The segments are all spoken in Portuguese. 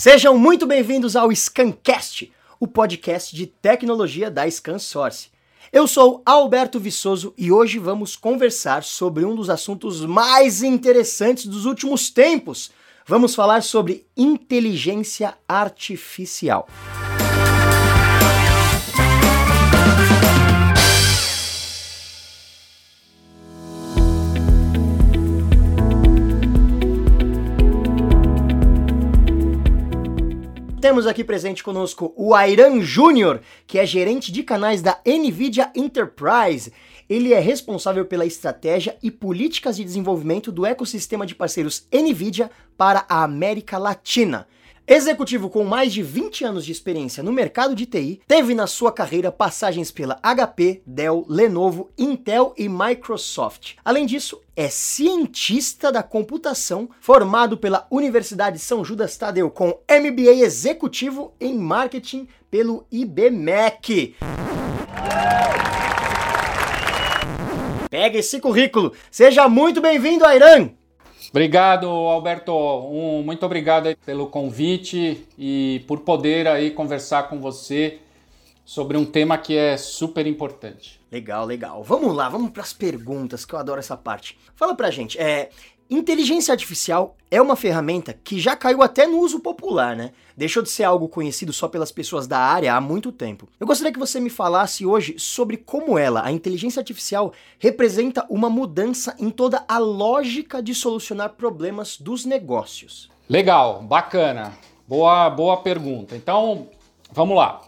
Sejam muito bem-vindos ao Scancast, o podcast de tecnologia da ScanSource. Eu sou Alberto Viçoso e hoje vamos conversar sobre um dos assuntos mais interessantes dos últimos tempos. Vamos falar sobre inteligência artificial. Temos aqui presente conosco o Airan Júnior, que é gerente de canais da NVIDIA Enterprise. Ele é responsável pela estratégia e políticas de desenvolvimento do ecossistema de parceiros NVIDIA para a América Latina. Executivo com mais de 20 anos de experiência no mercado de TI, teve na sua carreira passagens pela HP, Dell, Lenovo, Intel e Microsoft. Além disso, é cientista da computação, formado pela Universidade São Judas Tadeu com MBA executivo em marketing pelo IBMEC. Pega esse currículo. Seja muito bem-vindo, Airan! Obrigado, Alberto. Um, muito obrigado pelo convite e por poder aí conversar com você sobre um tema que é super importante. Legal, legal. Vamos lá, vamos para as perguntas, que eu adoro essa parte. Fala pra gente, é, Inteligência artificial é uma ferramenta que já caiu até no uso popular, né? Deixou de ser algo conhecido só pelas pessoas da área há muito tempo. Eu gostaria que você me falasse hoje sobre como ela, a inteligência artificial, representa uma mudança em toda a lógica de solucionar problemas dos negócios. Legal, bacana. Boa, boa pergunta. Então, vamos lá.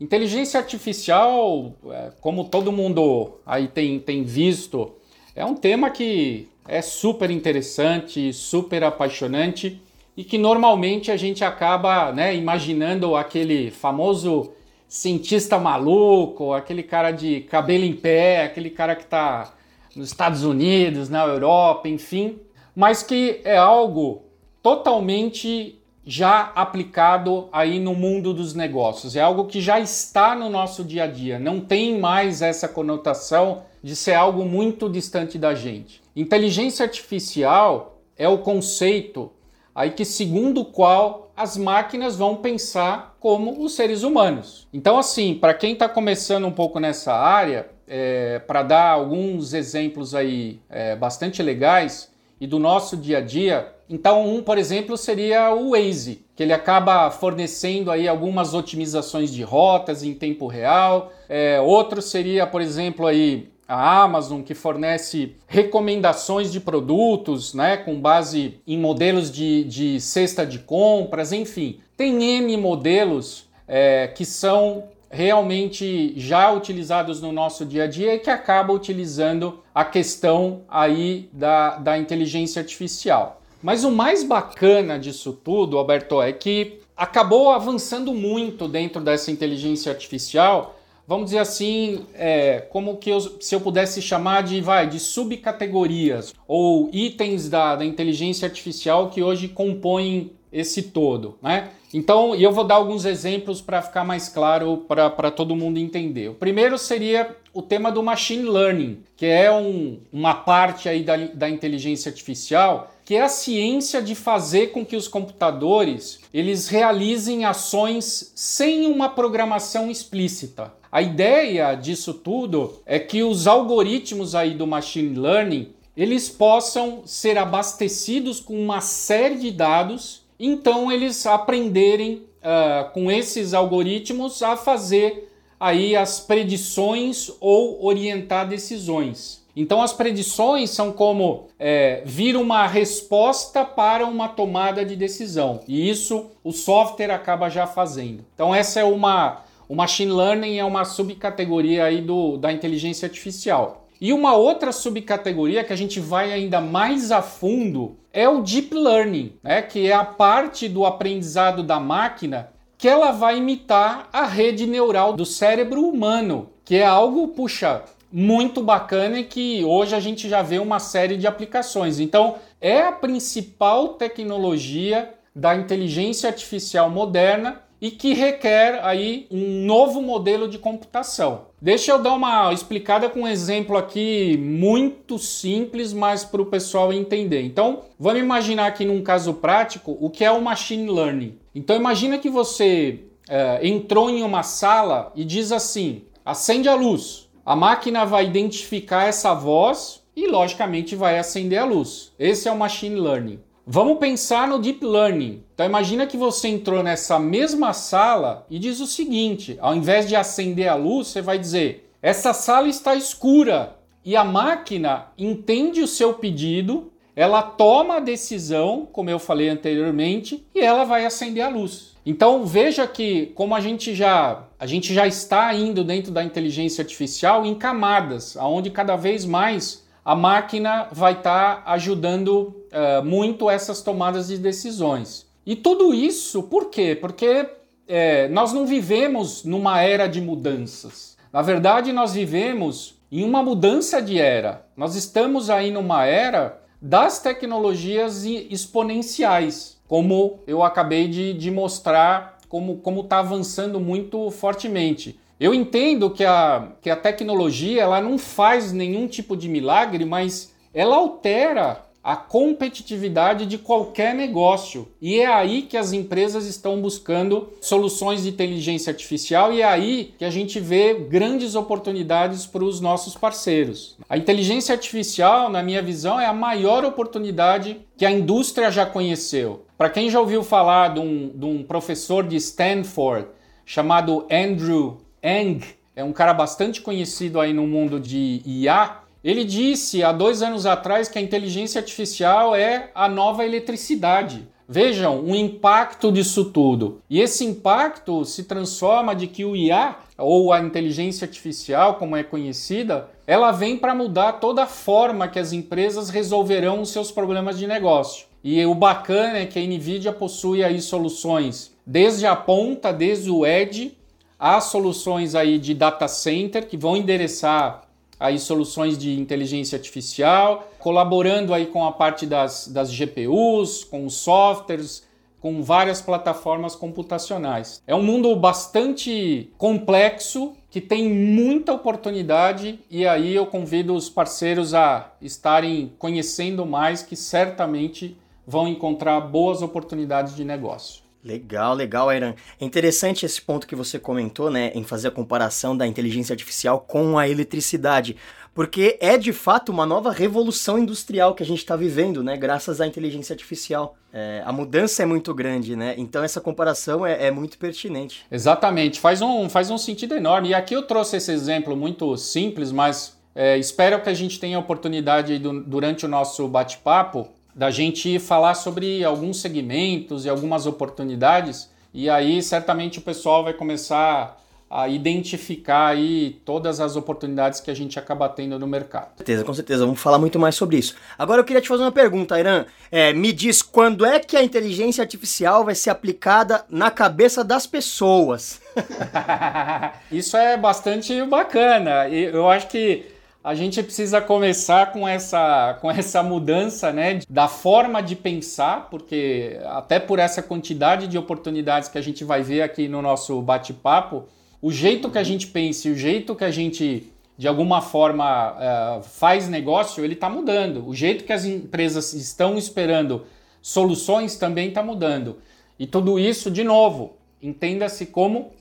Inteligência artificial, é, como todo mundo aí tem, tem visto, é um tema que é super interessante, super apaixonante e que normalmente a gente acaba né, imaginando aquele famoso cientista maluco, aquele cara de cabelo em pé, aquele cara que está nos Estados Unidos, na Europa, enfim, mas que é algo totalmente já aplicado aí no mundo dos negócios. É algo que já está no nosso dia a dia, não tem mais essa conotação de ser algo muito distante da gente. Inteligência artificial é o conceito aí que segundo o qual as máquinas vão pensar como os seres humanos. Então, assim, para quem está começando um pouco nessa área, é, para dar alguns exemplos aí é, bastante legais e do nosso dia a dia, então um, por exemplo, seria o Waze, que ele acaba fornecendo aí algumas otimizações de rotas em tempo real. É, outro seria, por exemplo, aí a Amazon, que fornece recomendações de produtos né, com base em modelos de, de cesta de compras, enfim. Tem N modelos é, que são realmente já utilizados no nosso dia a dia e que acabam utilizando a questão aí da, da inteligência artificial. Mas o mais bacana disso tudo, Alberto, é que acabou avançando muito dentro dessa inteligência artificial vamos dizer assim, é, como que eu, se eu pudesse chamar de, vai, de subcategorias ou itens da, da inteligência artificial que hoje compõem esse todo, né? Então, eu vou dar alguns exemplos para ficar mais claro para todo mundo entender. O primeiro seria o tema do machine learning, que é um, uma parte aí da, da inteligência artificial, que é a ciência de fazer com que os computadores eles realizem ações sem uma programação explícita. A ideia disso tudo é que os algoritmos aí do machine learning eles possam ser abastecidos com uma série de dados, então eles aprenderem uh, com esses algoritmos a fazer aí as predições ou orientar decisões. Então as predições são como é, vir uma resposta para uma tomada de decisão e isso o software acaba já fazendo. Então essa é uma o machine learning é uma subcategoria aí do, da inteligência artificial. E uma outra subcategoria que a gente vai ainda mais a fundo é o deep learning, né? que é a parte do aprendizado da máquina que ela vai imitar a rede neural do cérebro humano, que é algo, puxa, muito bacana e que hoje a gente já vê uma série de aplicações. Então, é a principal tecnologia da inteligência artificial moderna e que requer aí um novo modelo de computação. Deixa eu dar uma explicada com um exemplo aqui muito simples, mas para o pessoal entender. Então, vamos imaginar aqui num caso prático o que é o machine learning. Então, imagina que você é, entrou em uma sala e diz assim: acende a luz. A máquina vai identificar essa voz e, logicamente, vai acender a luz. Esse é o machine learning. Vamos pensar no deep learning. Então imagina que você entrou nessa mesma sala e diz o seguinte: ao invés de acender a luz, você vai dizer: essa sala está escura. E a máquina entende o seu pedido, ela toma a decisão, como eu falei anteriormente, e ela vai acender a luz. Então veja que como a gente já a gente já está indo dentro da inteligência artificial em camadas, aonde cada vez mais a máquina vai estar tá ajudando uh, muito essas tomadas de decisões. E tudo isso por quê? Porque é, nós não vivemos numa era de mudanças. Na verdade, nós vivemos em uma mudança de era. Nós estamos aí numa era das tecnologias exponenciais, como eu acabei de, de mostrar, como está avançando muito fortemente. Eu entendo que a, que a tecnologia ela não faz nenhum tipo de milagre, mas ela altera a competitividade de qualquer negócio. E é aí que as empresas estão buscando soluções de inteligência artificial e é aí que a gente vê grandes oportunidades para os nossos parceiros. A inteligência artificial, na minha visão, é a maior oportunidade que a indústria já conheceu. Para quem já ouviu falar de um, de um professor de Stanford chamado Andrew Eng, é um cara bastante conhecido aí no mundo de IA, ele disse há dois anos atrás que a inteligência artificial é a nova eletricidade. Vejam o impacto disso tudo. E esse impacto se transforma de que o IA, ou a inteligência artificial, como é conhecida, ela vem para mudar toda a forma que as empresas resolverão os seus problemas de negócio. E o bacana é que a Nvidia possui aí soluções desde a ponta, desde o edge, Há soluções aí de data center que vão endereçar aí soluções de inteligência artificial, colaborando aí com a parte das, das GPUs, com os softwares, com várias plataformas computacionais. É um mundo bastante complexo que tem muita oportunidade e aí eu convido os parceiros a estarem conhecendo mais que certamente vão encontrar boas oportunidades de negócio. Legal, legal, Airan. É interessante esse ponto que você comentou, né, em fazer a comparação da inteligência artificial com a eletricidade, porque é de fato uma nova revolução industrial que a gente está vivendo, né, graças à inteligência artificial. É, a mudança é muito grande, né? Então essa comparação é, é, muito pertinente. Exatamente, faz um, faz um sentido enorme. E aqui eu trouxe esse exemplo muito simples, mas é, espero que a gente tenha oportunidade do, durante o nosso bate-papo da gente falar sobre alguns segmentos e algumas oportunidades, e aí certamente o pessoal vai começar a identificar aí todas as oportunidades que a gente acaba tendo no mercado. Com certeza, com certeza. Vamos falar muito mais sobre isso. Agora eu queria te fazer uma pergunta, Irã. É, me diz quando é que a inteligência artificial vai ser aplicada na cabeça das pessoas? isso é bastante bacana. Eu acho que a gente precisa começar com essa, com essa mudança né, da forma de pensar, porque até por essa quantidade de oportunidades que a gente vai ver aqui no nosso bate-papo, o jeito que a gente pensa e o jeito que a gente, de alguma forma, uh, faz negócio, ele está mudando. O jeito que as empresas estão esperando soluções também está mudando. E tudo isso, de novo, entenda-se como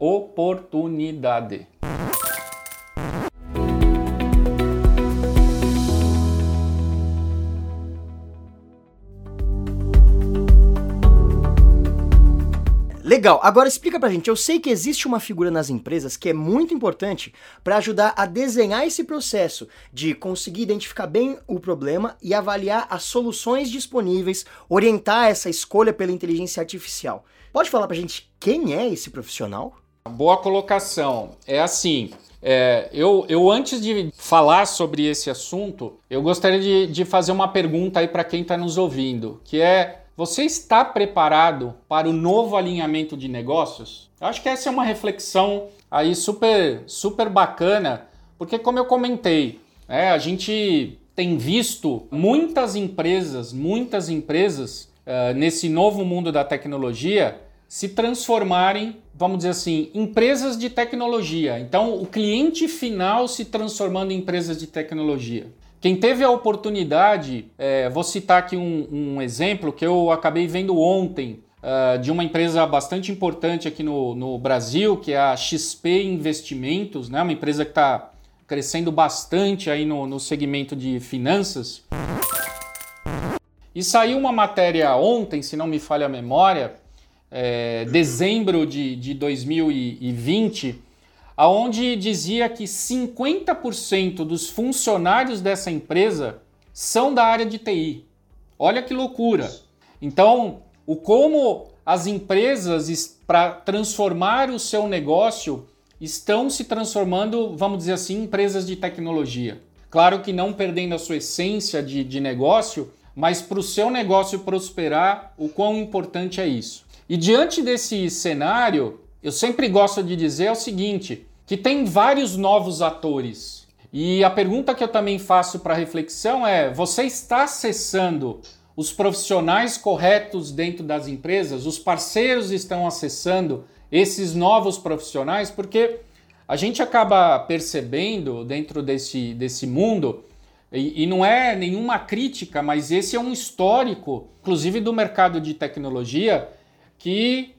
oportunidade. Legal, agora explica pra gente. Eu sei que existe uma figura nas empresas que é muito importante para ajudar a desenhar esse processo de conseguir identificar bem o problema e avaliar as soluções disponíveis, orientar essa escolha pela inteligência artificial. Pode falar pra gente quem é esse profissional? Boa colocação. É assim. É, eu, eu, antes de falar sobre esse assunto, eu gostaria de, de fazer uma pergunta aí para quem está nos ouvindo, que é você está preparado para o novo alinhamento de negócios? Eu acho que essa é uma reflexão aí super, super bacana, porque como eu comentei, é, a gente tem visto muitas empresas, muitas empresas uh, nesse novo mundo da tecnologia se transformarem, vamos dizer assim, empresas de tecnologia. Então, o cliente final se transformando em empresas de tecnologia. Quem teve a oportunidade, é, vou citar aqui um, um, exemplo que eu acabei vendo ontem uh, de uma empresa bastante importante aqui no, no Brasil, que é a XP Investimentos, né? uma empresa que está crescendo bastante aí no, no segmento de finanças. E saiu uma matéria ontem, se não me falha a memória, é, dezembro de, de 2020, aonde dizia que 50% dos funcionários dessa empresa são da área de TI. Olha que loucura! Então, o como as empresas para transformar o seu negócio estão se transformando, vamos dizer assim, em empresas de tecnologia. Claro que não perdendo a sua essência de, de negócio, mas para o seu negócio prosperar, o quão importante é isso. E diante desse cenário, eu sempre gosto de dizer o seguinte, que tem vários novos atores. E a pergunta que eu também faço para reflexão é: você está acessando os profissionais corretos dentro das empresas? Os parceiros estão acessando esses novos profissionais? Porque a gente acaba percebendo dentro desse, desse mundo, e, e não é nenhuma crítica, mas esse é um histórico, inclusive do mercado de tecnologia que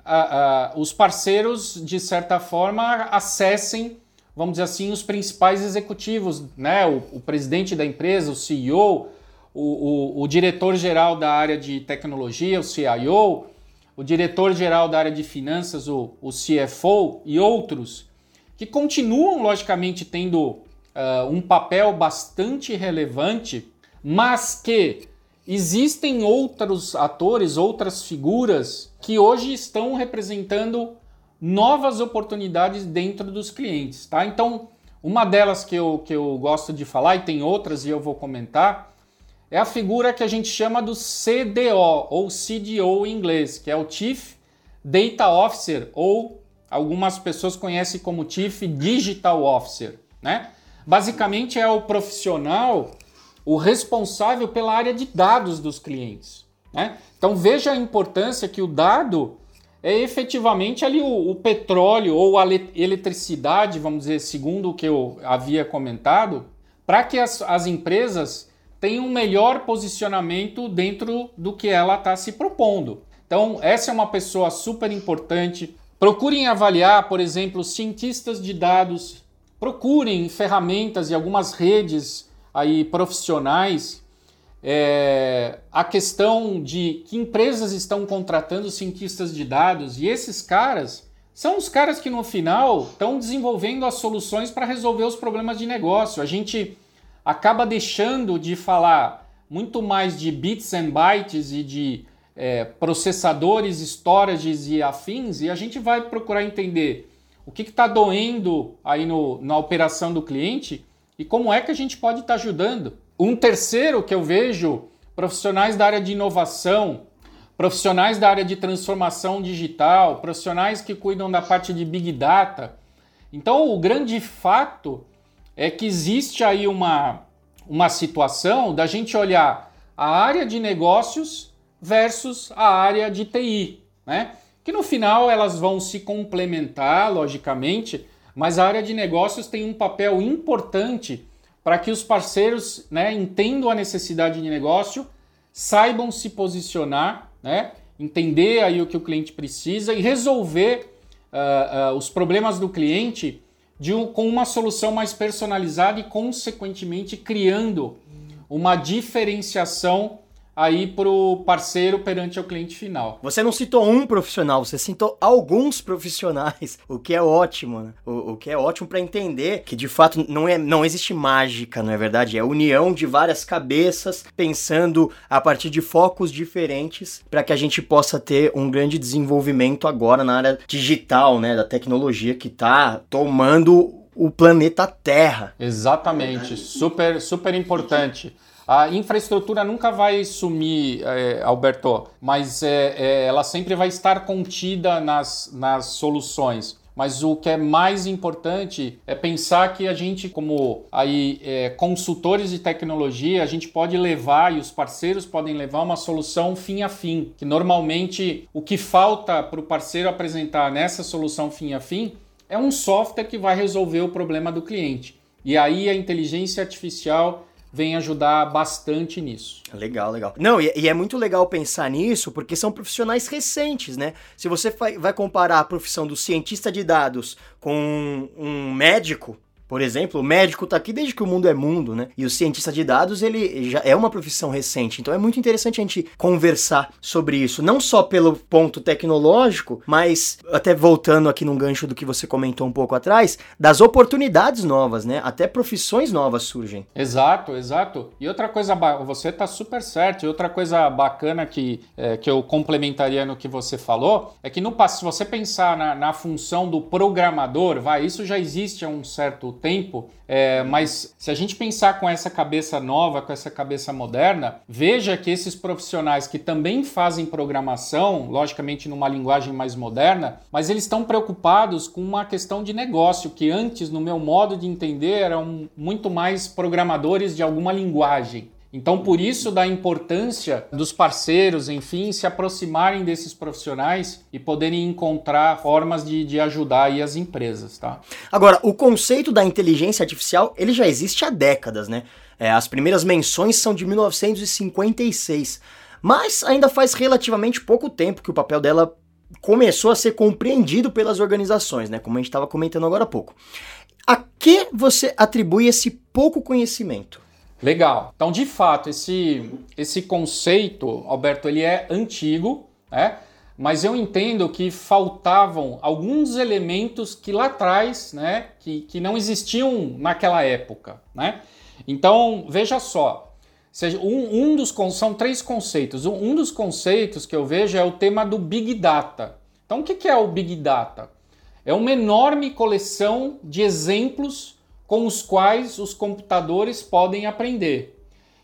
os parceiros, de certa forma, acessem, vamos dizer assim, os principais executivos, né? o, o presidente da empresa, o CEO, o, o, o diretor-geral da área de tecnologia, o CIO, o diretor-geral da área de finanças, o, o CFO e outros, que continuam, logicamente, tendo uh, um papel bastante relevante, mas que Existem outros atores, outras figuras que hoje estão representando novas oportunidades dentro dos clientes, tá? Então, uma delas que eu, que eu gosto de falar, e tem outras e eu vou comentar, é a figura que a gente chama do CDO, ou CDO em inglês, que é o Chief Data Officer, ou algumas pessoas conhecem como Chief Digital Officer, né? Basicamente é o profissional o responsável pela área de dados dos clientes. Né? Então veja a importância que o dado é efetivamente ali o, o, petróleo ou a eletricidade, vamos dizer, segundo o que eu havia comentado, para que as, as empresas tenham um melhor posicionamento dentro do que ela está se propondo. Então, essa é uma pessoa super importante. Procurem avaliar, por exemplo, cientistas de dados, procurem ferramentas e algumas redes aí profissionais é, a questão de que empresas estão contratando cientistas de dados e esses caras são os caras que no final estão desenvolvendo as soluções para resolver os problemas de negócio. A gente acaba deixando de falar muito mais de bits and bytes e de é, processadores, storages e afins e a gente vai procurar entender o que está doendo aí no, na operação do cliente e como é que a gente pode estar tá ajudando. Um terceiro que eu vejo, profissionais da área de inovação, profissionais da área de transformação digital, profissionais que cuidam da parte de big data. Então, o grande fato é que existe aí uma, uma situação da gente olhar a área de negócios versus a área de TI, né? Que no final elas vão se complementar, logicamente, mas a área de negócios tem um papel importante para que os parceiros né, entendam a necessidade de negócio, saibam se posicionar, né, entender aí o que o cliente precisa e resolver uh, uh, os problemas do cliente um, com uma solução mais personalizada e, consequentemente, criando uma diferenciação aí para o parceiro perante o cliente final. Você não citou um profissional, você citou alguns profissionais, o que é ótimo, né? o, o que é ótimo para entender que de fato não, é, não existe mágica, não é verdade? É união de várias cabeças pensando a partir de focos diferentes para que a gente possa ter um grande desenvolvimento agora na área digital, né, da tecnologia que está tomando o planeta Terra. Exatamente, super super importante. A infraestrutura nunca vai sumir, é, Alberto, mas é, ela sempre vai estar contida nas, nas soluções. mas o que é mais importante é pensar que a gente, como aí é, consultores de tecnologia, a gente pode levar e os parceiros podem levar uma solução fim a fim. Que normalmente o que falta para o parceiro apresentar nessa solução fim a fim é um software que vai resolver o problema do cliente. E aí a inteligência artificial vem ajudar bastante nisso. Legal, legal. Não, e, e, é muito legal pensar nisso porque são profissionais recentes, né? Se você vai comparar a profissão do cientista de dados com um médico, por exemplo, o médico está aqui desde que o mundo é mundo, né? E o cientista de dados, ele já é uma profissão recente. Então é muito interessante a gente conversar sobre isso, não só pelo ponto tecnológico, mas até voltando aqui num gancho do que você comentou um pouco atrás, das oportunidades novas, né? Até profissões novas surgem. Exato, exato. E outra coisa, você está super certo. E outra coisa bacana que, é, que eu complementaria no que você falou é que no se você pensar na, na função do programador, vai, isso já existe há um certo tempo, é, mas se a gente pensar com essa cabeça nova, com essa cabeça moderna, veja que esses profissionais que também fazem programação, logicamente numa linguagem mais moderna, mas eles estão preocupados com uma questão de negócio, que antes, no meu modo de entender, eram muito mais programadores de alguma linguagem. Então, por isso da importância dos parceiros, enfim, se aproximarem desses profissionais e poderem encontrar formas de, de ajudar aí as empresas, tá? Agora, o conceito da inteligência artificial, ele já existe há décadas, né? É, as primeiras menções são de 1956, mas ainda faz relativamente pouco tempo que o papel dela começou a ser compreendido pelas organizações, né? Como a gente estava comentando agora há pouco. A que você atribui esse pouco conhecimento? Legal. Então, de fato, esse, esse conceito, Alberto, ele é antigo, né? mas eu entendo que faltavam alguns elementos que lá atrás, né, que, que não existiam naquela época, né? Então, veja só, seja, um, um dos são três conceitos. Um, um, dos conceitos que eu vejo é o tema do Big Data. Então, o que, é o Big Data? É uma enorme coleção de exemplos com os quais os computadores podem aprender.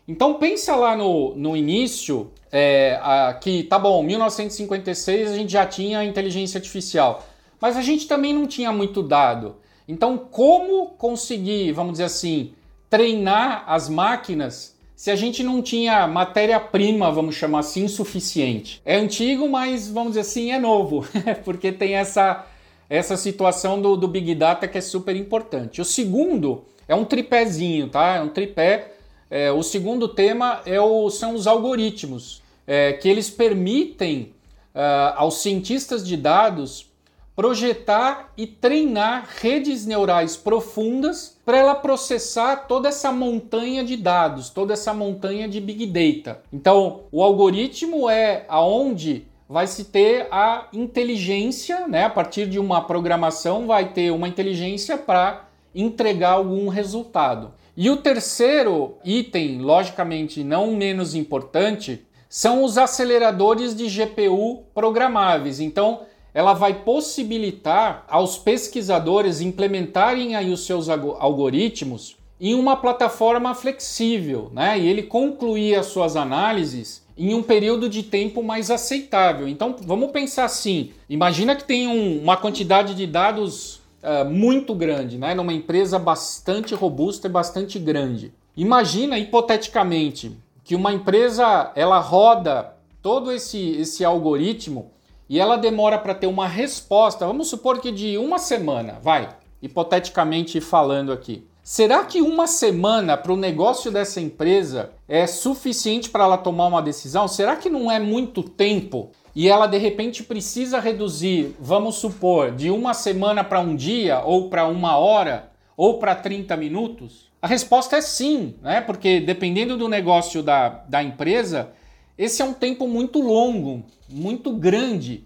Então pensa lá no, no início, é, que tá bom, 1956 a gente já tinha inteligência artificial, mas a gente também não tinha muito dado. Então como conseguir, vamos dizer assim, treinar as máquinas se a gente não tinha matéria-prima, vamos chamar assim, suficiente? É antigo, mas vamos dizer assim, é novo, porque tem essa essa situação do, do Big Data que é super importante. O segundo é um tripézinho, tá? É um tripé. É, o segundo tema é o, são os algoritmos, é, que eles permitem uh, aos cientistas de dados projetar e treinar redes neurais profundas para ela processar toda essa montanha de dados, toda essa montanha de big data. Então, o algoritmo é aonde vai se ter a inteligência, né? A partir de uma programação vai ter uma inteligência para entregar algum resultado. E o terceiro item, logicamente não menos importante, são os aceleradores de GPU programáveis. Então, ela vai possibilitar aos pesquisadores implementarem aí os seus algoritmos em uma plataforma flexível, né? E ele concluir as suas análises em um período de tempo mais aceitável. Então, vamos pensar assim: imagina que tem um, uma quantidade de dados uh, muito grande, né? numa empresa bastante robusta e bastante grande. Imagina, hipoteticamente, que uma empresa ela roda todo esse, esse algoritmo e ela demora para ter uma resposta, vamos supor que de uma semana, vai, hipoteticamente falando aqui. Será que uma semana para o negócio dessa empresa é suficiente para ela tomar uma decisão? Será que não é muito tempo e ela de repente precisa reduzir, vamos supor, de uma semana para um dia, ou para uma hora, ou para 30 minutos? A resposta é sim, né? porque dependendo do negócio da, da empresa, esse é um tempo muito longo, muito grande.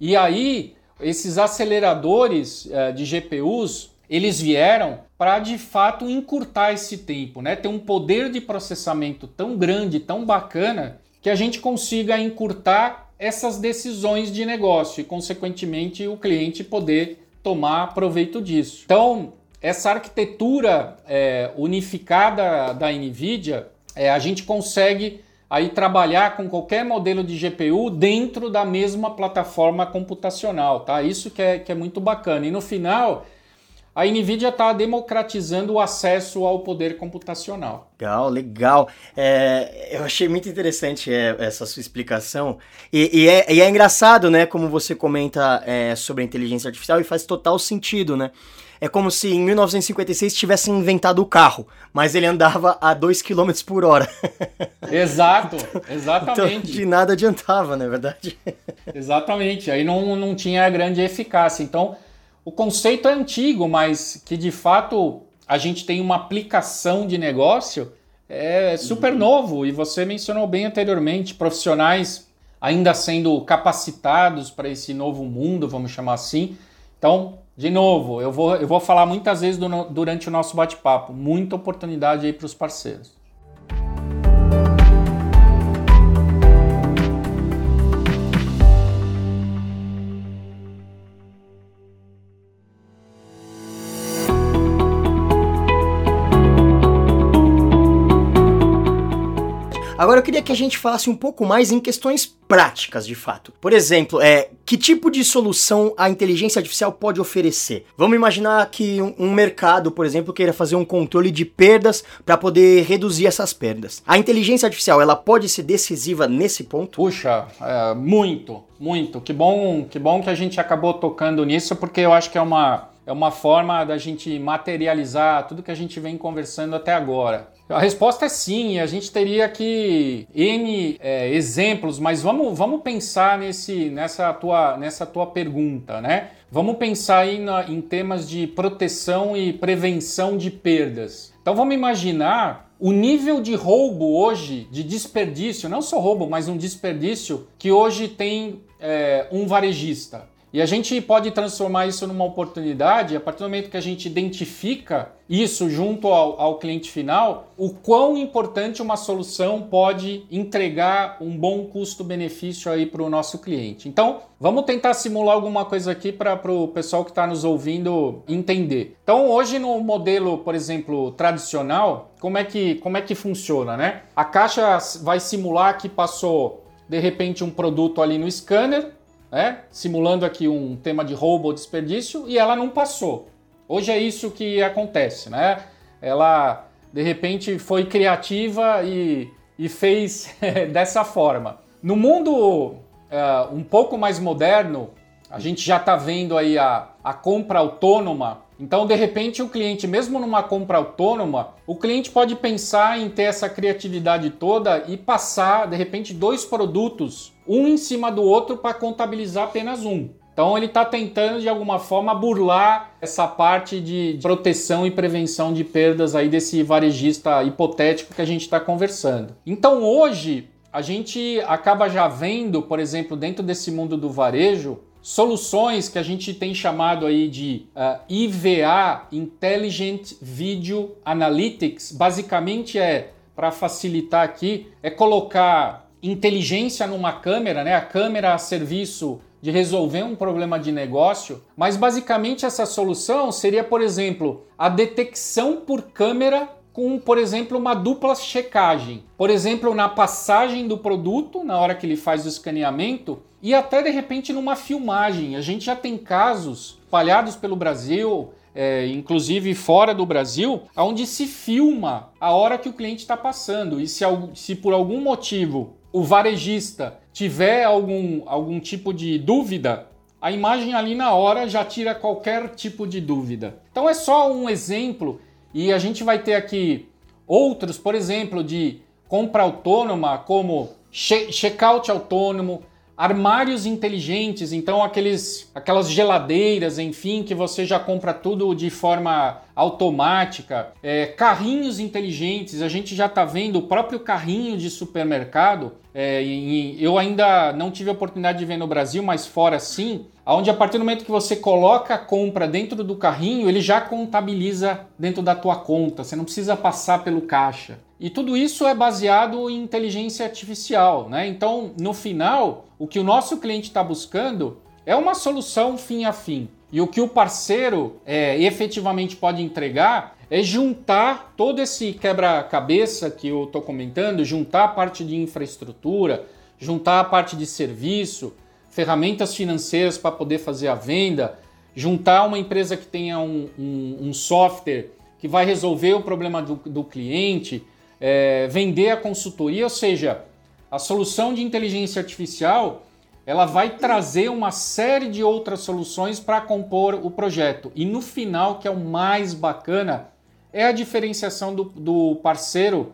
E aí, esses aceleradores uh, de GPUs, eles vieram para de fato encurtar esse tempo, né? Ter um poder de processamento tão grande, tão bacana, que a gente consiga encurtar essas decisões de negócio e, consequentemente, o cliente poder tomar proveito disso. Então, essa arquitetura é, unificada da NVIDIA, é, a gente consegue aí trabalhar com qualquer modelo de GPU dentro da mesma plataforma computacional, tá? Isso que é, que é muito bacana. E no final, a NVIDIA está democratizando o acesso ao poder computacional. Legal, legal. É, eu achei muito interessante é, essa sua explicação. E, e, é, e, é, engraçado, né, como você comenta é, sobre a inteligência artificial e faz total sentido, né? É como se em 1956 tivessem inventado o carro, mas ele andava a 2 km por hora. Exato, exatamente. Então, de nada adiantava, não é verdade? Exatamente, aí não, não tinha grande eficácia. Então, o conceito é antigo, mas que de fato a gente tem uma aplicação de negócio é super uhum. novo. E você mencionou bem anteriormente, profissionais ainda sendo capacitados para esse novo mundo, vamos chamar assim. Então, de novo, eu vou, eu vou falar muitas vezes do, durante o nosso bate-papo. Muita oportunidade aí para os parceiros. Agora eu queria que a gente falasse um pouco mais em questões práticas, de fato. Por exemplo, é, que tipo de solução a inteligência artificial pode oferecer? Vamos imaginar que um, um mercado, por exemplo, queira fazer um controle de perdas para poder reduzir essas perdas. A inteligência artificial, ela pode ser decisiva nesse ponto? Puxa, é, muito, muito. Que bom, que bom que a gente acabou tocando nisso, porque eu acho que é uma é uma forma da gente materializar tudo que a gente vem conversando até agora. A resposta é sim, a gente teria que N é, exemplos, mas vamos, vamos pensar nesse, nessa, tua, nessa tua pergunta, né? Vamos pensar aí na, em temas de proteção e prevenção de perdas. Então vamos imaginar o nível de roubo hoje, de desperdício, não só roubo, mas um desperdício que hoje tem é, um varejista. E a gente pode transformar isso numa oportunidade a partir do momento que a gente identifica isso junto ao, ao cliente final, o quão importante uma solução pode entregar um bom custo-benefício aí para o nosso cliente. Então, vamos tentar simular alguma coisa aqui para o pessoal que está nos ouvindo entender. Então, hoje no modelo, por exemplo, tradicional, como é que, como é que funciona, né? A caixa vai simular que passou de repente um produto ali no scanner, né? simulando aqui um tema de roubo ou desperdício, e ela não passou. Hoje é isso que acontece, né? Ela de repente foi criativa e, e fez dessa forma. No mundo uh, um pouco mais moderno, a gente já está vendo aí a, a compra autônoma. Então, de repente, o cliente, mesmo numa compra autônoma, o cliente pode pensar em ter essa criatividade toda e passar, de repente, dois produtos um em cima do outro para contabilizar apenas um. Então ele está tentando de alguma forma burlar essa parte de proteção e prevenção de perdas aí desse varejista hipotético que a gente está conversando. Então hoje a gente acaba já vendo, por exemplo, dentro desse mundo do varejo, soluções que a gente tem chamado aí de uh, ah, IVA, Intelligent Video Analytics. Basicamente é, para facilitar aqui, é colocar inteligência numa câmera, né? A câmera a serviço de resolver um problema de negócio, mas basicamente essa solução seria, por exemplo, a detecção por câmera com, por exemplo, uma dupla checagem. Por exemplo, na passagem do produto, na hora que ele faz o escaneamento, e até de repente numa filmagem. A gente já tem casos espalhados pelo Brasil, é, inclusive fora do Brasil, onde se filma a hora que o cliente está passando. E se, se por algum motivo o varejista tiver algum, algum tipo de dúvida, a imagem ali na hora já tira qualquer tipo de dúvida. Então é só um exemplo e a gente vai ter aqui outros, por exemplo, de compra autônoma, como checkout autônomo, armários inteligentes, então aqueles, aquelas geladeiras, enfim, que você já compra tudo de forma automática, é, carrinhos inteligentes, a gente já está vendo o próprio carrinho de supermercado. É, e, eu ainda não tive a oportunidade de ver no Brasil, mas fora sim, onde a partir do momento que você coloca a compra dentro do carrinho, ele já contabiliza dentro da tua conta, você não precisa passar pelo caixa. E tudo isso é baseado em inteligência artificial, né? Então, no final, o que o nosso cliente está buscando é uma solução fim a fim. E o que o parceiro é, efetivamente pode entregar é juntar todo esse quebra-cabeça que eu estou comentando, juntar a parte de infraestrutura, juntar a parte de serviço, ferramentas financeiras para poder fazer a venda, juntar uma empresa que tenha um, um, um software que vai resolver o problema do, do cliente, é, vender a consultoria, ou seja, a solução de inteligência artificial ela vai trazer uma série de outras soluções para compor o projeto. E no final, que é o mais bacana, é a diferenciação do, do parceiro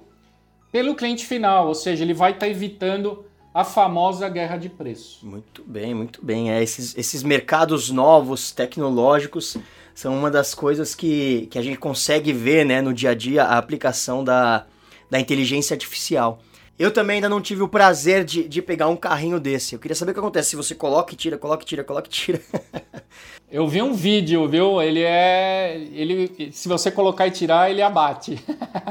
pelo cliente final, ou seja, ele vai estar tá evitando a famosa guerra de preço. Muito bem, muito bem. É, esses, esses mercados novos, tecnológicos, são uma das coisas que, que a gente consegue ver né, no dia a dia a aplicação da, da inteligência artificial. Eu também ainda não tive o prazer de, de pegar um carrinho desse. Eu queria saber o que acontece se você coloca e tira, coloca e tira, coloca e tira. Eu vi um vídeo, viu? Ele é. Ele, se você colocar e tirar, ele abate.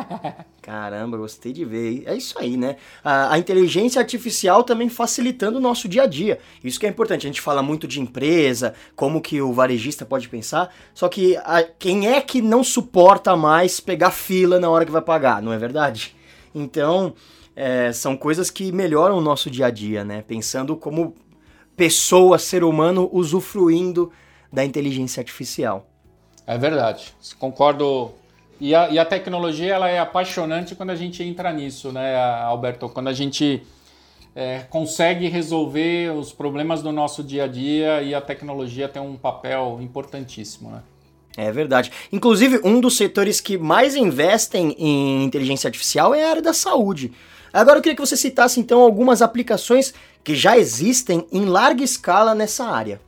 Caramba, gostei de ver. É isso aí, né? A, a, inteligência artificial também facilitando o nosso dia a dia. Isso que é importante. A gente fala muito de empresa, como que o varejista pode pensar. Só que a, quem é que não suporta mais pegar fila na hora que vai pagar, não é verdade? Então, é, são coisas que melhoram o nosso dia a dia, né? Pensando como pessoa, ser humano, usufruindo da inteligência artificial. É verdade, concordo. E a, e a tecnologia ela é apaixonante quando a gente entra nisso, né, Alberto? Quando a gente é, consegue resolver os problemas do nosso dia a dia e a tecnologia tem um papel importantíssimo, né? É verdade. Inclusive, um dos setores que mais investem em inteligência artificial é a área da saúde. Agora eu queria que você citasse então algumas aplicações que já existem em larga escala nessa área.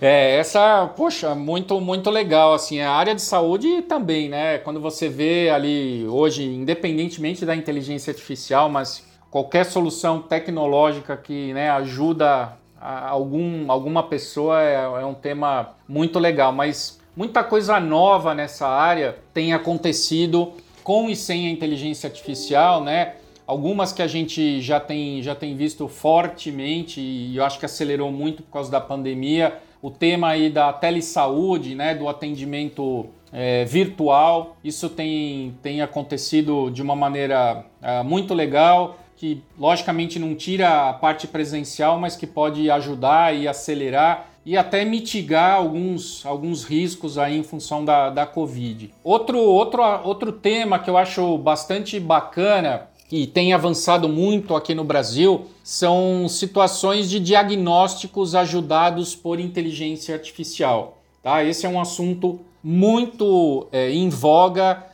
É, essa, poxa, muito muito legal assim, a área de saúde também, né? Quando você vê ali hoje, independentemente da inteligência artificial, mas qualquer solução tecnológica que né, ajuda algum, alguma pessoa é, é um tema muito legal, mas muita coisa nova nessa área tem acontecido com e sem a inteligência artificial, né? Algumas que a gente já tem, já tem visto fortemente e eu acho que acelerou muito por causa da pandemia. O tema aí da telesaúde, né, do atendimento é, virtual, isso tem, tem acontecido de uma maneira é, muito legal, que logicamente não tira a parte presencial, mas que pode ajudar e acelerar e até mitigar alguns, alguns riscos aí em função da, da Covid. Outro, outro, outro tema que eu acho bastante bacana e tem avançado muito aqui no Brasil são situações de diagnósticos ajudados por inteligência artificial. Tá? Esse é um assunto muito é, em voga,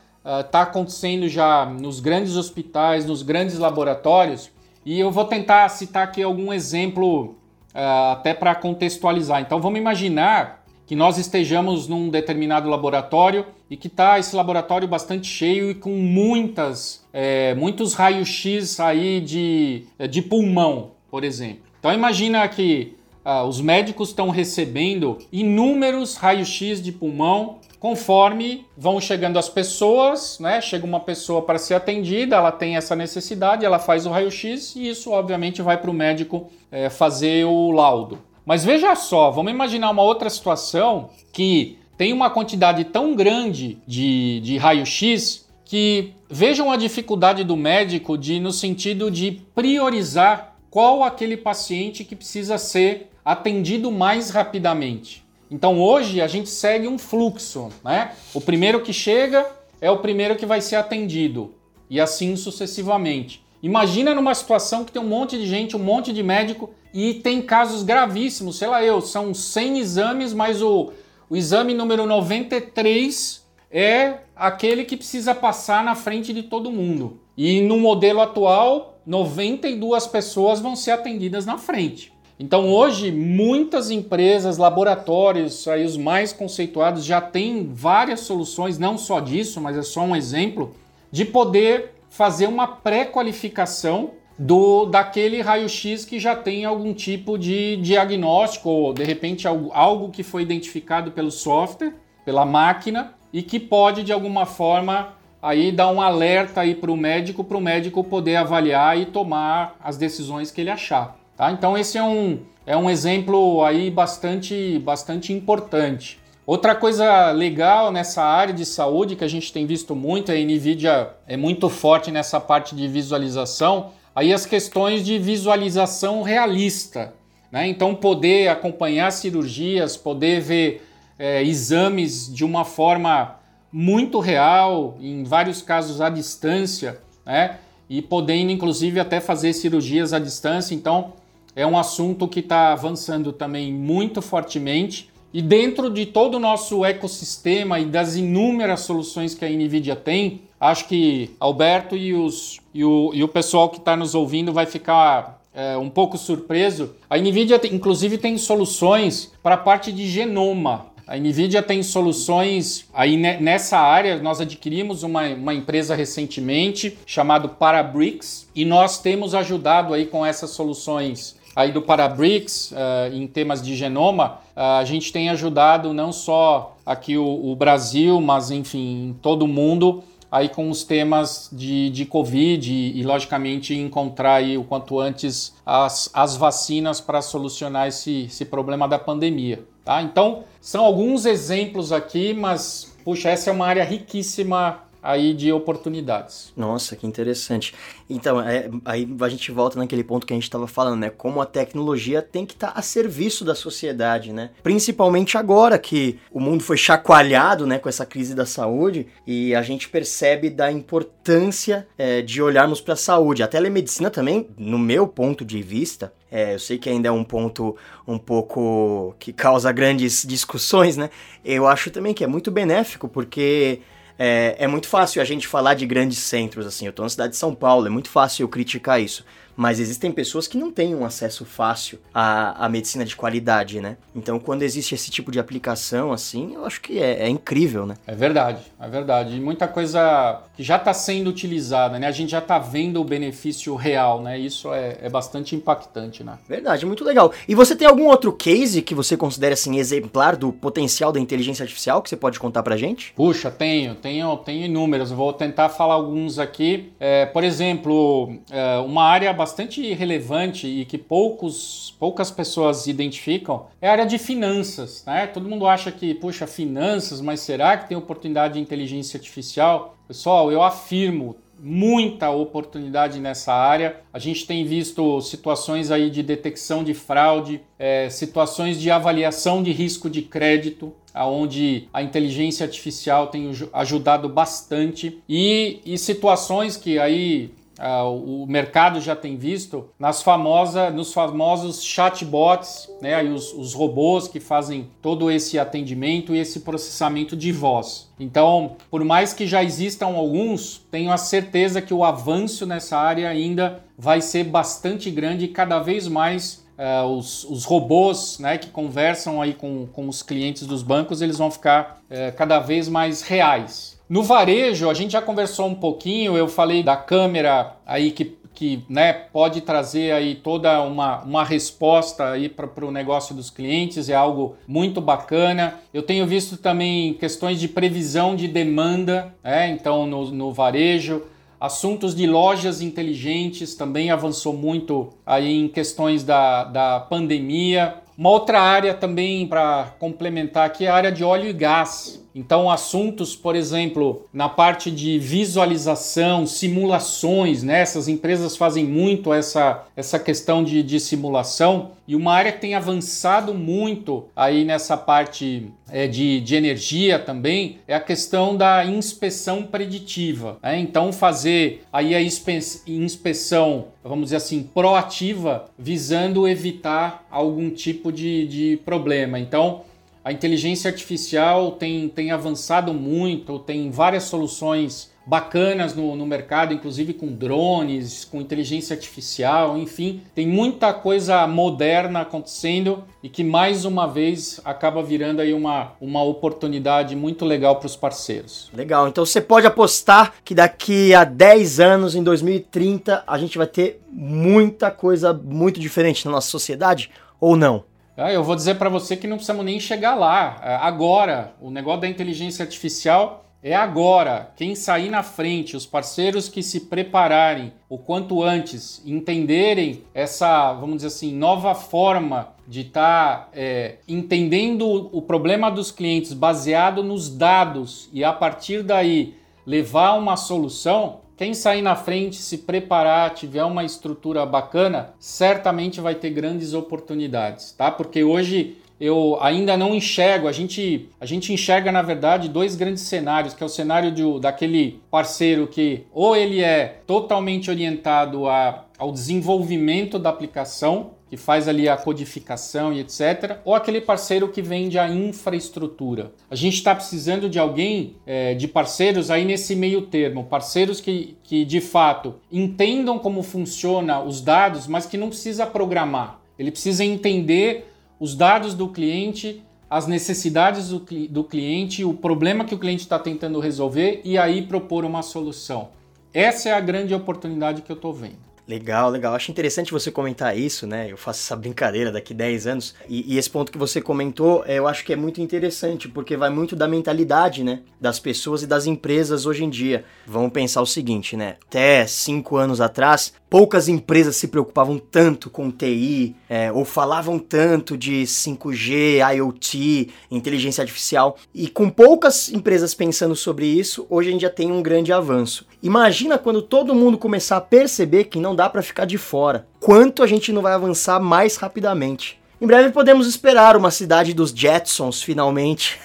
está uh, acontecendo já nos grandes hospitais, nos grandes laboratórios, e eu vou tentar citar aqui algum exemplo uh, até para contextualizar. Então vamos imaginar que nós estejamos num determinado laboratório e que está esse laboratório bastante cheio e com muitas, é, muitos raios-x aí de, de pulmão, por exemplo. Então imagina que ah, os médicos estão recebendo inúmeros raios-x de pulmão conforme vão chegando as pessoas, né? Chega uma pessoa para ser atendida, ela tem essa necessidade, ela faz o raio-x e isso obviamente vai para o médico é, fazer o laudo. Mas veja só, vamos imaginar uma outra situação que tem uma quantidade tão grande de, de raio-x que vejam a dificuldade do médico de no sentido de priorizar qual aquele paciente que precisa ser atendido mais rapidamente. Então hoje a gente segue um fluxo, né? O primeiro que chega é o primeiro que vai ser atendido e assim sucessivamente. Imagina numa situação que tem um monte de gente, um monte de médico e tem casos gravíssimos, sei lá eu, são 100 exames, mas o, o exame número 93 é aquele que precisa passar na frente de todo mundo. E no modelo atual, 92 pessoas vão ser atendidas na frente. Então hoje muitas empresas, laboratórios, aí os mais conceituados já têm várias soluções, não só disso, mas é só um exemplo, de poder fazer uma pré-qualificação do daquele raio-x que já tem algum tipo de diagnóstico ou de repente algo, algo que foi identificado pelo software, pela máquina e que pode de alguma forma aí dar um alerta aí para o médico, para o médico poder avaliar e tomar as decisões que ele achar. Tá? Então esse é um, é um exemplo aí bastante, bastante importante. Outra coisa legal nessa área de saúde que a gente tem visto muito, a Nvidia é muito forte nessa parte de visualização, aí as questões de visualização realista. Né? Então, poder acompanhar cirurgias, poder ver é, exames de uma forma muito real, em vários casos à distância, né? e podendo inclusive até fazer cirurgias à distância. Então, é um assunto que está avançando também muito fortemente. E dentro de todo o nosso ecossistema e das inúmeras soluções que a NVIDIA tem, acho que Alberto e, os, e, o, e o pessoal que está nos ouvindo vai ficar é, um pouco surpreso. A NVIDIA, inclusive, tem soluções para a parte de genoma. A NVIDIA tem soluções aí nessa área. Nós adquirimos uma, uma empresa recentemente chamada Parabricks e nós temos ajudado aí com essas soluções aí do Parabricks uh, em temas de genoma, uh, a gente tem ajudado não só aqui o, o, Brasil, mas enfim, todo mundo aí com os temas de, de Covid e, e, logicamente encontrar aí o quanto antes as, as vacinas para solucionar esse, esse problema da pandemia. Tá? Então, são alguns exemplos aqui, mas puxa, essa é uma área riquíssima aí de oportunidades. Nossa, que interessante. Então, é, aí a gente volta naquele ponto que a gente estava falando, né? Como a tecnologia tem que estar tá a serviço da sociedade, né? Principalmente agora que o mundo foi chacoalhado, né, com essa crise da saúde e a gente percebe da importância é, de olharmos para a saúde. A telemedicina também, no meu ponto de vista, é, eu sei que ainda é um ponto um pouco que causa grandes discussões, né? Eu acho também que é muito benéfico porque é, é muito fácil a gente falar de grandes centros, assim. Eu tô na cidade de São Paulo, é muito fácil eu criticar isso mas existem pessoas que não têm um acesso fácil à, à medicina de qualidade, né? Então, quando existe esse tipo de aplicação, assim, eu acho que é, é incrível, né? É verdade, é verdade. E muita coisa já está sendo utilizada, né? A gente já está vendo o benefício real, né? Isso é, é bastante impactante, né? Verdade, muito legal. E você tem algum outro case que você considera, assim, exemplar do potencial da inteligência artificial que você pode contar pra gente? Puxa, tenho, tenho, tenho inúmeros. Vou tentar falar alguns aqui. É, por exemplo, é, uma área bastante bastante relevante e que poucos, poucas pessoas identificam é a área de finanças. Né? Todo mundo acha que, puxa, finanças, mas será que tem oportunidade de inteligência artificial? Pessoal, eu afirmo, muita oportunidade nessa área. A gente tem visto situações aí de detecção de fraude, é, situações de avaliação de risco de crédito, aonde a inteligência artificial tem ajudado bastante e, e situações que aí o mercado já tem visto nas famosa, nos famosos chatbots, né, aí os, os robôs que fazem todo esse atendimento e esse processamento de voz. Então, por mais que já existam alguns, tenho a certeza que o avanço nessa área ainda vai ser bastante grande e cada vez mais uh, os, os, robôs né, que conversam aí com, com os clientes dos bancos, eles vão ficar uh, cada vez mais reais. No varejo, a gente já conversou um pouquinho, eu falei da câmera aí que, que né, pode trazer aí toda uma, uma resposta aí para o negócio dos clientes, é algo muito bacana. Eu tenho visto também questões de previsão de demanda, né, então no, no varejo. Assuntos de lojas inteligentes também avançou muito aí em questões da, da pandemia. Uma outra área também para complementar aqui é a área de óleo e gás. Então, assuntos, por exemplo, na parte de visualização, simulações, né? Essas empresas fazem muito essa, essa questão de, de simulação. E uma área que tem avançado muito aí nessa parte é, de, de energia também é a questão da inspeção preditiva. Né? Então, fazer aí a inspeção, vamos dizer assim, proativa, visando evitar algum tipo de, de problema. Então, a inteligência artificial tem, tem avançado muito, tem várias soluções bacanas no, no mercado, inclusive com drones, com inteligência artificial, enfim, tem muita coisa moderna acontecendo e que mais uma vez acaba virando aí uma, uma oportunidade muito legal para os parceiros. Legal, então você pode apostar que daqui a 10 anos, em 2030, a gente vai ter muita coisa muito diferente na nossa sociedade ou não? Ah, eu vou dizer para você que não precisamos nem chegar lá. É, agora, o negócio da inteligência artificial é agora. Quem sair na frente, os parceiros que se prepararem o quanto antes, entenderem essa, vamos dizer assim, nova forma de estar tá, é, entendendo o problema dos clientes baseado nos dados e a partir daí levar uma solução, quem sair na frente, se preparar, tiver uma estrutura bacana, certamente vai ter grandes oportunidades, tá? Porque hoje eu ainda não enxergo, a gente, a gente enxerga na verdade dois grandes cenários, que é o cenário de, daquele parceiro que ou ele é totalmente orientado a, ao desenvolvimento da aplicação, que faz ali a codificação e etc., ou aquele parceiro que vende a infraestrutura. A gente está precisando de alguém, é, de parceiros aí nesse meio termo, parceiros que, que de fato entendam como funciona os dados, mas que não precisa programar. Ele precisa entender os dados do cliente, as necessidades do, do cliente, o problema que o cliente está tentando resolver e aí propor uma solução. Essa é a grande oportunidade que eu estou vendo. Legal, legal. Acho interessante você comentar isso, né? Eu faço essa brincadeira daqui 10 anos. E, e, esse ponto que você comentou, eu acho que é muito interessante, porque vai muito da mentalidade, né? Das pessoas e das empresas hoje em dia. Vamos pensar o seguinte, né? Até 5 anos atrás, poucas empresas se preocupavam tanto com TI, é, ou falavam tanto de 5G, IoT, inteligência artificial. E com poucas empresas pensando sobre isso, hoje a gente já tem um grande avanço. Imagina quando todo mundo começar a perceber que não dá para ficar de fora. Quanto a gente não vai avançar mais rapidamente. Em breve podemos esperar uma cidade dos Jetsons, finalmente.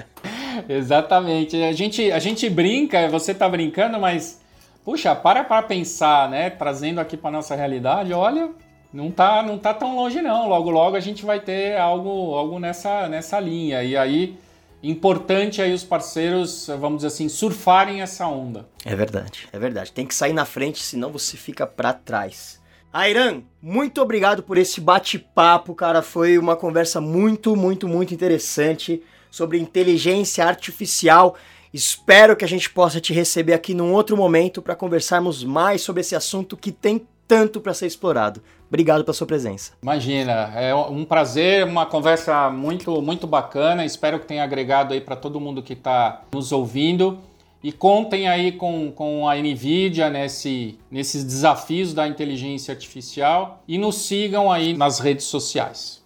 Exatamente. A gente, a gente brinca, você tá brincando, mas puxa, para para pensar, né? Trazendo aqui para nossa realidade, olha, não tá, não tá tão longe não. Logo logo a gente vai ter algo, algo nessa, nessa linha. E aí importante aí os parceiros, vamos dizer assim, surfarem essa onda. É verdade, é verdade. Tem que sair na frente, senão você fica para trás. Airan, muito obrigado por esse bate-papo, cara. Foi uma conversa muito, muito, muito interessante sobre inteligência artificial. Espero que a gente possa te receber aqui num outro momento para conversarmos mais sobre esse assunto que tem tanto para ser explorado. Obrigado pela sua presença. Imagina, é um prazer, uma conversa muito, muito bacana. Espero que tenha agregado aí para todo mundo que está nos ouvindo. E contem aí com, com a NVIDIA nesse, nesses desafios da inteligência artificial e nos sigam aí nas redes sociais.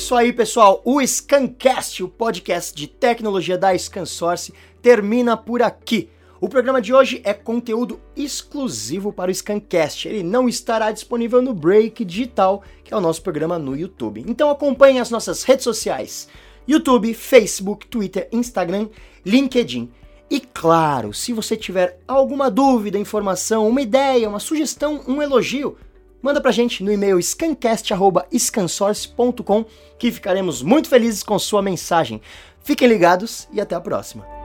Isso aí, pessoal. O Scancast, o podcast de tecnologia da ScanSource, termina por aqui. O programa de hoje é conteúdo exclusivo para o Scancast. Ele não estará disponível no Break Digital, que é o nosso programa no YouTube. Então acompanhe as nossas redes sociais: YouTube, Facebook, Twitter, Instagram, LinkedIn. E claro, se você tiver alguma dúvida, informação, uma ideia, uma sugestão, um elogio, manda pra gente no e-mail scancast.scansource.com que ficaremos muito felizes com sua mensagem. Fiquem ligados e até a próxima.